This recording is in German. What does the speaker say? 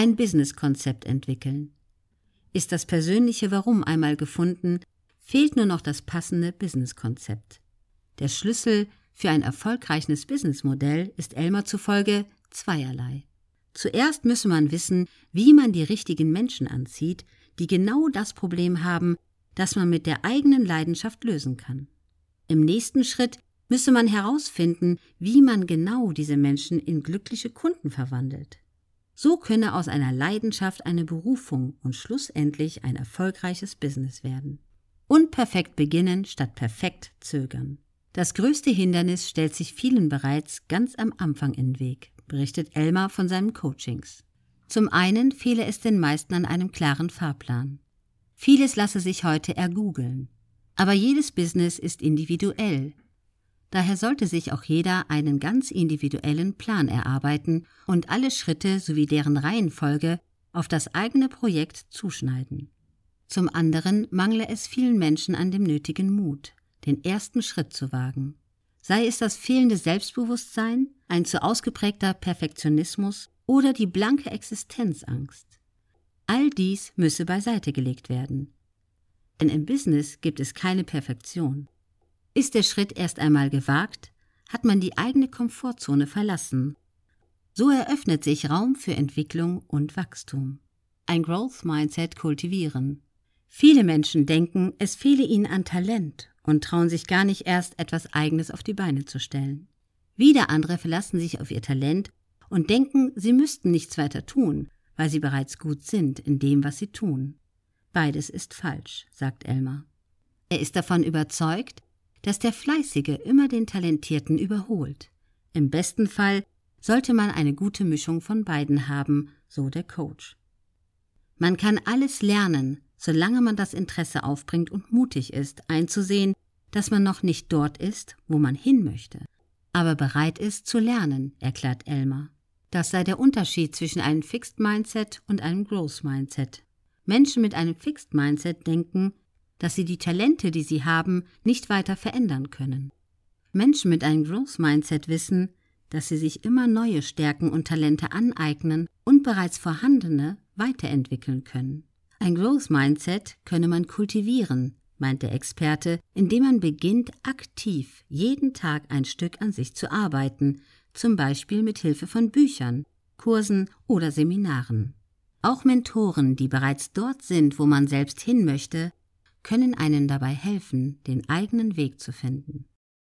Ein Businesskonzept entwickeln. Ist das persönliche Warum einmal gefunden, fehlt nur noch das passende Businesskonzept. Der Schlüssel für ein erfolgreiches Businessmodell ist Elmar zufolge zweierlei. Zuerst müsse man wissen, wie man die richtigen Menschen anzieht, die genau das Problem haben, das man mit der eigenen Leidenschaft lösen kann. Im nächsten Schritt müsse man herausfinden, wie man genau diese Menschen in glückliche Kunden verwandelt. So könne aus einer Leidenschaft eine Berufung und schlussendlich ein erfolgreiches Business werden. Unperfekt beginnen statt perfekt zögern. Das größte Hindernis stellt sich vielen bereits ganz am Anfang in den Weg, berichtet Elmar von seinen Coachings. Zum einen fehle es den meisten an einem klaren Fahrplan. Vieles lasse sich heute ergoogeln. Aber jedes Business ist individuell. Daher sollte sich auch jeder einen ganz individuellen Plan erarbeiten und alle Schritte sowie deren Reihenfolge auf das eigene Projekt zuschneiden. Zum anderen mangle es vielen Menschen an dem nötigen Mut, den ersten Schritt zu wagen. Sei es das fehlende Selbstbewusstsein, ein zu ausgeprägter Perfektionismus oder die blanke Existenzangst. All dies müsse beiseite gelegt werden. Denn im Business gibt es keine Perfektion. Ist der Schritt erst einmal gewagt, hat man die eigene Komfortzone verlassen. So eröffnet sich Raum für Entwicklung und Wachstum. Ein Growth Mindset kultivieren. Viele Menschen denken, es fehle ihnen an Talent und trauen sich gar nicht erst etwas Eigenes auf die Beine zu stellen. Wieder andere verlassen sich auf ihr Talent und denken, sie müssten nichts weiter tun, weil sie bereits gut sind in dem, was sie tun. Beides ist falsch, sagt Elmar. Er ist davon überzeugt, dass der Fleißige immer den Talentierten überholt. Im besten Fall sollte man eine gute Mischung von beiden haben, so der Coach. Man kann alles lernen, solange man das Interesse aufbringt und mutig ist, einzusehen, dass man noch nicht dort ist, wo man hin möchte, aber bereit ist zu lernen, erklärt Elmar. Das sei der Unterschied zwischen einem Fixed Mindset und einem Growth Mindset. Menschen mit einem Fixed Mindset denken, dass sie die Talente, die sie haben, nicht weiter verändern können. Menschen mit einem Growth Mindset wissen, dass sie sich immer neue Stärken und Talente aneignen und bereits vorhandene weiterentwickeln können. Ein Growth Mindset könne man kultivieren, meint der Experte, indem man beginnt, aktiv jeden Tag ein Stück an sich zu arbeiten, zum Beispiel mit Hilfe von Büchern, Kursen oder Seminaren. Auch Mentoren, die bereits dort sind, wo man selbst hin möchte, können einem dabei helfen, den eigenen Weg zu finden.